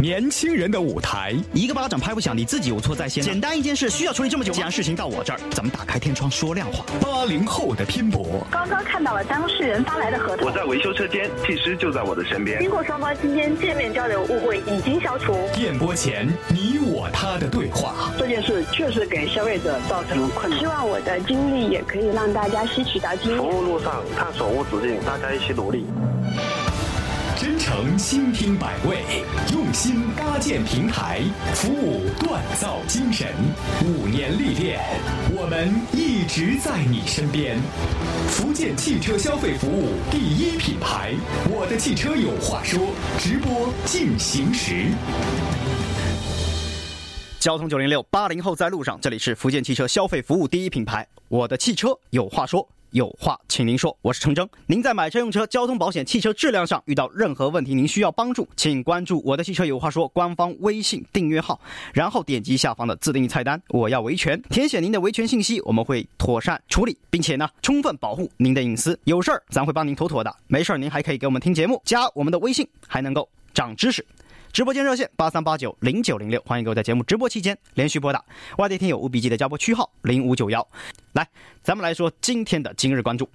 年轻人的舞台，一个巴掌拍不响，你自己有错在先。简单一件事需要处理这么久既然事情到我这儿，咱们打开天窗说亮话。八零后的拼搏。刚刚看到了当事人发来的合同。我在维修车间，技师就在我的身边。经过双方今天见面交流，误会已经消除。电波前你我他的对话。这件事确实给消费者造成了困难。希望我的经历也可以让大家吸取到经验。服务路上探索无止境，大家一起努力。真诚倾听百味，用心搭建平台，服务锻造精神。五年历练，我们一直在你身边。福建汽车消费服务第一品牌，我的汽车有话说。直播进行时。交通九零六，八零后在路上，这里是福建汽车消费服务第一品牌，我的汽车有话说。有话请您说，我是程铮。您在买车用车、交通保险、汽车质量上遇到任何问题，您需要帮助，请关注我的汽车有话说官方微信订阅号，然后点击下方的自定义菜单，我要维权，填写您的维权信息，我们会妥善处理，并且呢，充分保护您的隐私。有事儿咱会帮您妥妥的，没事儿您还可以给我们听节目，加我们的微信，还能够长知识。直播间热线八三八九零九零六，欢迎各位在节目直播期间连续拨打。外地听友务必记得加拨区号零五九幺。来，咱们来说今天的今日关注。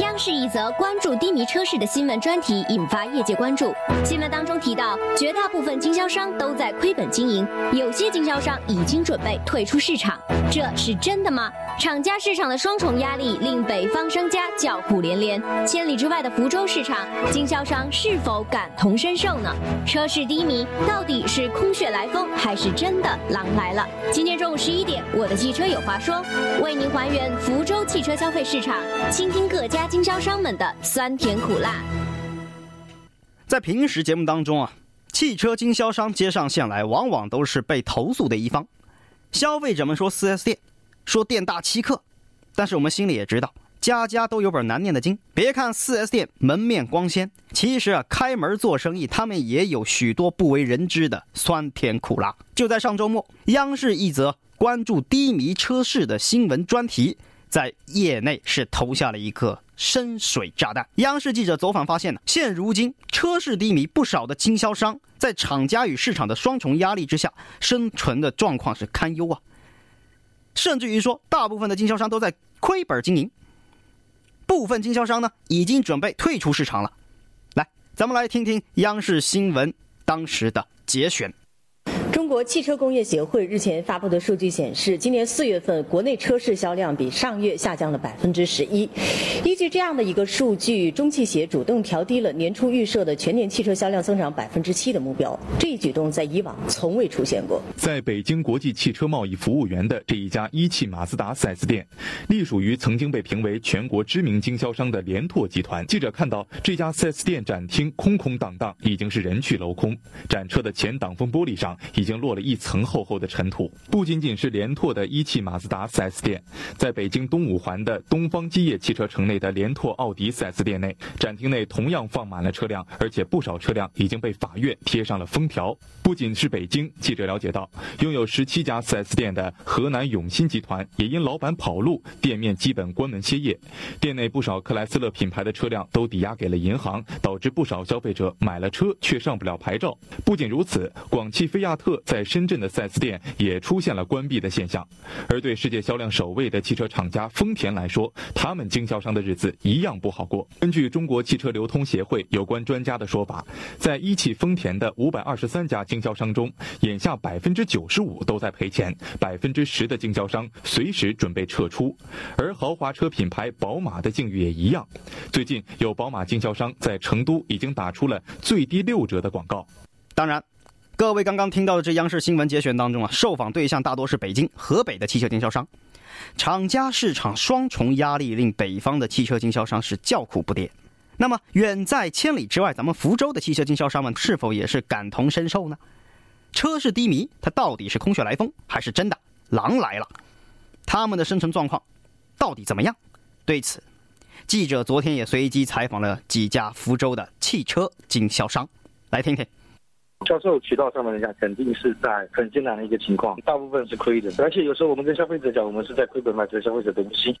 央视一则关注低迷车市的新闻专题引发业界关注。新闻当中提到，绝大部分经销商都在亏本经营，有些经销商已经准备退出市场，这是真的吗？厂家市场的双重压力令北方商家叫苦连连。千里之外的福州市场，经销商是否感同身受呢？车市低迷到底是空穴来风，还是真的狼来了？今天中午十一点，我的汽车有话说，为您还原福州汽车消费市场，倾听各家。经销商们的酸甜苦辣，在平时节目当中啊，汽车经销商接上线来，往往都是被投诉的一方。消费者们说四 S 店，说店大欺客，但是我们心里也知道，家家都有本难念的经。别看四 S 店门面光鲜，其实啊，开门做生意，他们也有许多不为人知的酸甜苦辣。就在上周末，央视一则关注低迷车市的新闻专题，在业内是投下了一个。深水炸弹。央视记者走访发现呢，现如今车市低迷，不少的经销商在厂家与市场的双重压力之下，生存的状况是堪忧啊。甚至于说，大部分的经销商都在亏本经营，部分经销商呢已经准备退出市场了。来，咱们来听听央视新闻当时的节选。中国汽车工业协会日前发布的数据显示，今年四月份国内车市销量比上月下降了百分之十一。依据这样的一个数据，中汽协主动调低了年初预设的全年汽车销量增长百分之七的目标。这一举动在以往从未出现过。在北京国际汽车贸易服务园的这一家一汽马自达 4S 店，隶属于曾经被评为全国知名经销商的联拓集团。记者看到这家 4S 店展厅空空荡荡，已经是人去楼空。展车的前挡风玻璃上已经。落了一层厚厚的尘土。不仅仅是联拓的一汽马自达 4S 店，在北京东五环的东方基业汽车城内的联拓奥迪 4S 店内，展厅内同样放满了车辆，而且不少车辆已经被法院贴上了封条。不仅是北京，记者了解到，拥有十七家 4S 店的河南永新集团也因老板跑路，店面基本关门歇业。店内不少克莱斯勒品牌的车辆都抵押给了银行，导致不少消费者买了车却上不了牌照。不仅如此，广汽菲亚特。在深圳的 4S 店也出现了关闭的现象，而对世界销量首位的汽车厂家丰田来说，他们经销商的日子一样不好过。根据中国汽车流通协会有关专家的说法，在一汽丰田的五百二十三家经销商中，眼下百分之九十五都在赔钱，百分之十的经销商随时准备撤出。而豪华车品牌宝马的境遇也一样，最近有宝马经销商在成都已经打出了最低六折的广告。当然。各位刚刚听到的这央视新闻节选当中啊，受访对象大多是北京、河北的汽车经销商，厂家市场双重压力令北方的汽车经销商是叫苦不迭。那么远在千里之外，咱们福州的汽车经销商们是否也是感同身受呢？车市低迷，它到底是空穴来风，还是真的狼来了？他们的生存状况到底怎么样？对此，记者昨天也随机采访了几家福州的汽车经销商，来听听。销售渠道上面来讲，肯定是在很艰难的一个情况，大部分是亏的。而且有时候我们跟消费者讲，我们是在亏本卖给消费者东西。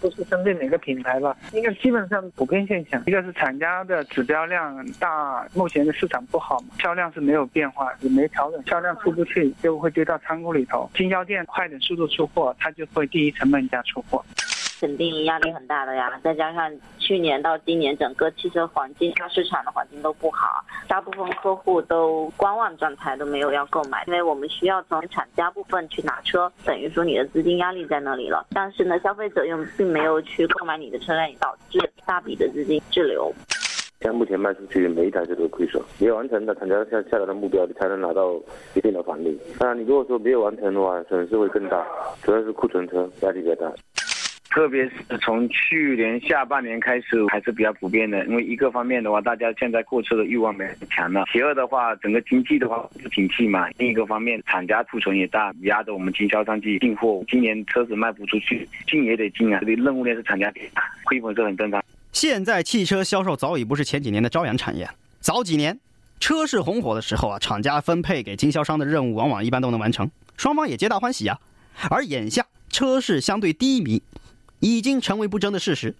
不是针对哪个品牌吧，应该基本上普遍现象。一个是厂家的指标量大，目前的市场不好，销量是没有变化，也没调整，销量出不去就会堆到仓库里头。经销店快点速度出货，它就会第一成本价出货。肯定压力很大的呀，再加上去年到今年整个汽车环境、市场的环境都不好，大部分客户都观望状态，都没有要购买，因为我们需要从厂家部分去拿车，等于说你的资金压力在那里了。但是呢，消费者又并没有去购买你的车辆，导致大笔的资金滞留。像目前卖出去每一台车都亏损，没有完成的厂家下下来的目标，你才能拿到一定的返利。当然，你如果说没有完成的话，损失会更大，主要是库存车压力比较大。特别是从去年下半年开始，还是比较普遍的。因为一个方面的话，大家现在购车的欲望没那么强了；其二的话，整个经济的话不景气嘛。另一个方面，厂家库存也大，压着我们经销商去进货。今年车子卖不出去，进也得进啊。这个任务链是厂家给的，亏本是很正常。现在汽车销售早已不是前几年的朝阳产业。早几年车市红火的时候啊，厂家分配给经销商的任务往往一般都能完成，双方也皆大欢喜啊。而眼下车市相对低迷。已经成为不争的事实，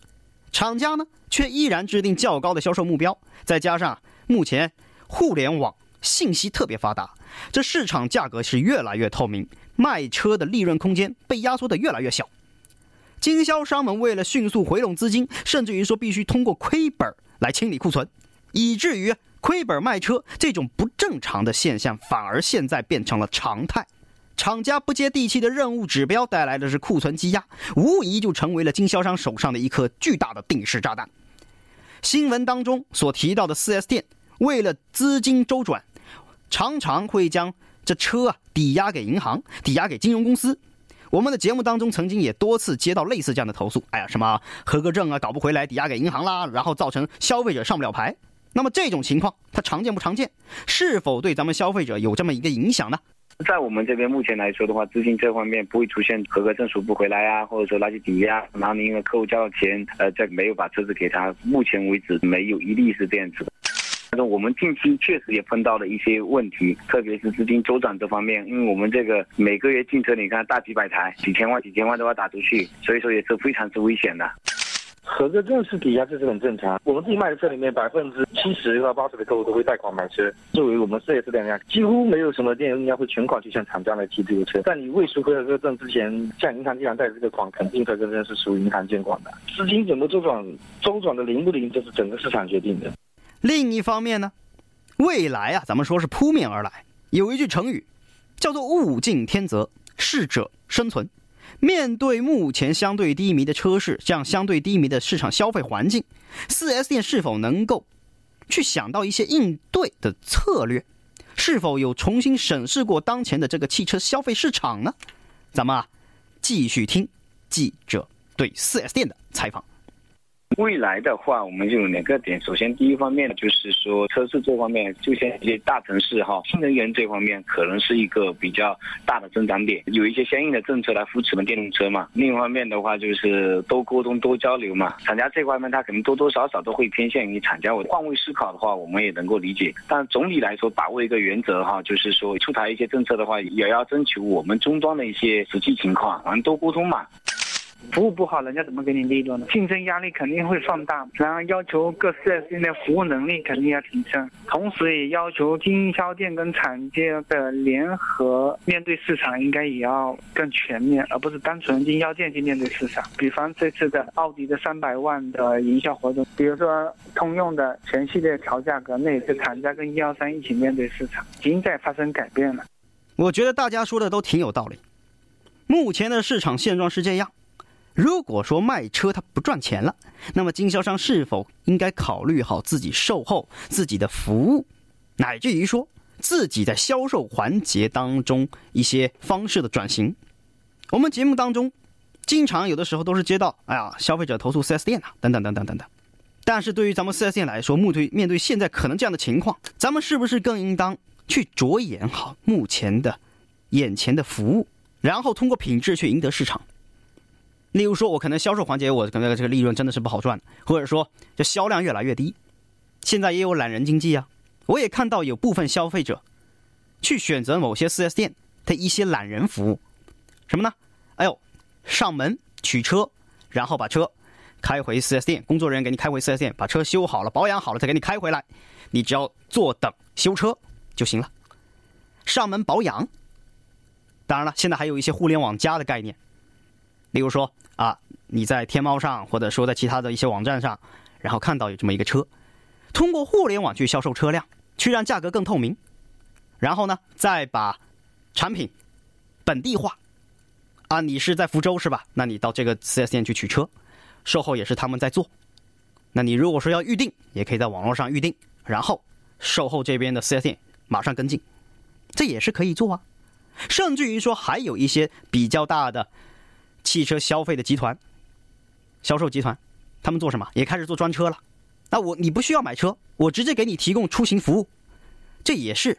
厂家呢却依然制定较高的销售目标，再加上目前互联网信息特别发达，这市场价格是越来越透明，卖车的利润空间被压缩的越来越小。经销商们为了迅速回笼资金，甚至于说必须通过亏本来清理库存，以至于亏本卖车这种不正常的现象，反而现在变成了常态。厂家不接地气的任务指标带来的是库存积压，无疑就成为了经销商手上的一颗巨大的定时炸弹。新闻当中所提到的 4S 店，为了资金周转，常常会将这车啊抵押给银行、抵押给金融公司。我们的节目当中曾经也多次接到类似这样的投诉，哎呀，什么合格证啊搞不回来，抵押给银行啦，然后造成消费者上不了牌。那么这种情况它常见不常见？是否对咱们消费者有这么一个影响呢？在我们这边目前来说的话，资金这方面不会出现合格证赎不回来啊，或者说垃圾抵押，然后你因为客户交了钱，呃，再没有把车子给他。目前为止没有一例是这样子的。但是我们近期确实也碰到了一些问题，特别是资金周转这方面，因为我们这个每个月进车，你看大几百台，几千万、几千万都要打出去，所以说也是非常之危险的。合格证是抵押，这是很正常。我们自己卖的车里面，百分之七十到八十的客户都会贷款买车。作为我们 4S 店来讲，几乎没有什么店人家会全款去向厂家来提这个车。在你未出合格证之前，向银行既然贷这个款，肯定合格证是属于银行监管的。资金怎么周转，周转的灵不灵，这是整个市场决定的。另一方面呢，未来啊，咱们说是扑面而来。有一句成语，叫做“物竞天择，适者生存”。面对目前相对低迷的车市，这样相对低迷的市场消费环境，4S 店是否能够去想到一些应对的策略？是否有重新审视过当前的这个汽车消费市场呢？咱们啊，继续听记者对 4S 店的采访。未来的话，我们就有两个点。首先，第一方面，就是说车市这方面，就像一些大城市哈，新能源这方面可能是一个比较大的增长点，有一些相应的政策来扶持我们电动车嘛。另一方面的话，就是多沟通、多交流嘛。厂家这方面，他可能多多少少都会偏向于厂家。我换位思考的话，我们也能够理解。但总体来说，把握一个原则哈，就是说出台一些政策的话，也要征求我们终端的一些实际情况，反正多沟通嘛。服务不好，人家怎么给你利润呢？竞争压力肯定会放大，然后要求各 4S 店的服务能力肯定要提升，同时也要求经销店跟厂家的联合面对市场应该也要更全面，而不是单纯经销店去面对市场。比方这次的奥迪的三百万的营销活动，比如说通用的全系列调价格，那也是厂家跟经销商一起面对市场，已经在发生改变了。我觉得大家说的都挺有道理。目前的市场现状是这样。如果说卖车它不赚钱了，那么经销商是否应该考虑好自己售后、自己的服务，乃至于说自己在销售环节当中一些方式的转型？我们节目当中经常有的时候都是接到，哎呀，消费者投诉 4S 店啊，等等等等等等。但是对于咱们 4S 店来说，面对面对现在可能这样的情况，咱们是不是更应当去着眼好目前的眼前的服务，然后通过品质去赢得市场？例如说，我可能销售环节，我可能这个利润真的是不好赚，或者说这销量越来越低。现在也有懒人经济啊，我也看到有部分消费者去选择某些 4S 店的一些懒人服务，什么呢？哎呦，上门取车，然后把车开回 4S 店，工作人员给你开回 4S 店，把车修好了、保养好了再给你开回来，你只要坐等修车就行了。上门保养，当然了，现在还有一些互联网加的概念，例如说，你在天猫上或者说在其他的一些网站上，然后看到有这么一个车，通过互联网去销售车辆，去让价格更透明，然后呢，再把产品本地化。啊，你是在福州是吧？那你到这个 4S 店去取车，售后也是他们在做。那你如果说要预定，也可以在网络上预定，然后售后这边的 4S 店马上跟进，这也是可以做啊。甚至于说，还有一些比较大的汽车消费的集团、销售集团，他们做什么？也开始做专车了。那我你不需要买车，我直接给你提供出行服务，这也是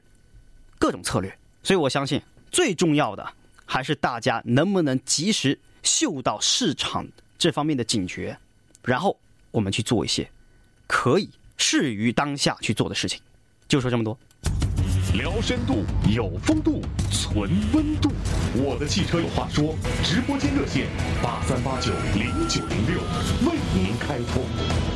各种策略。所以我相信最重要的。还是大家能不能及时嗅到市场这方面的警觉，然后我们去做一些可以适于当下去做的事情。就说这么多。聊深度，有风度，存温度。我的汽车有话说，直播间热线八三八九零九零六为您开通。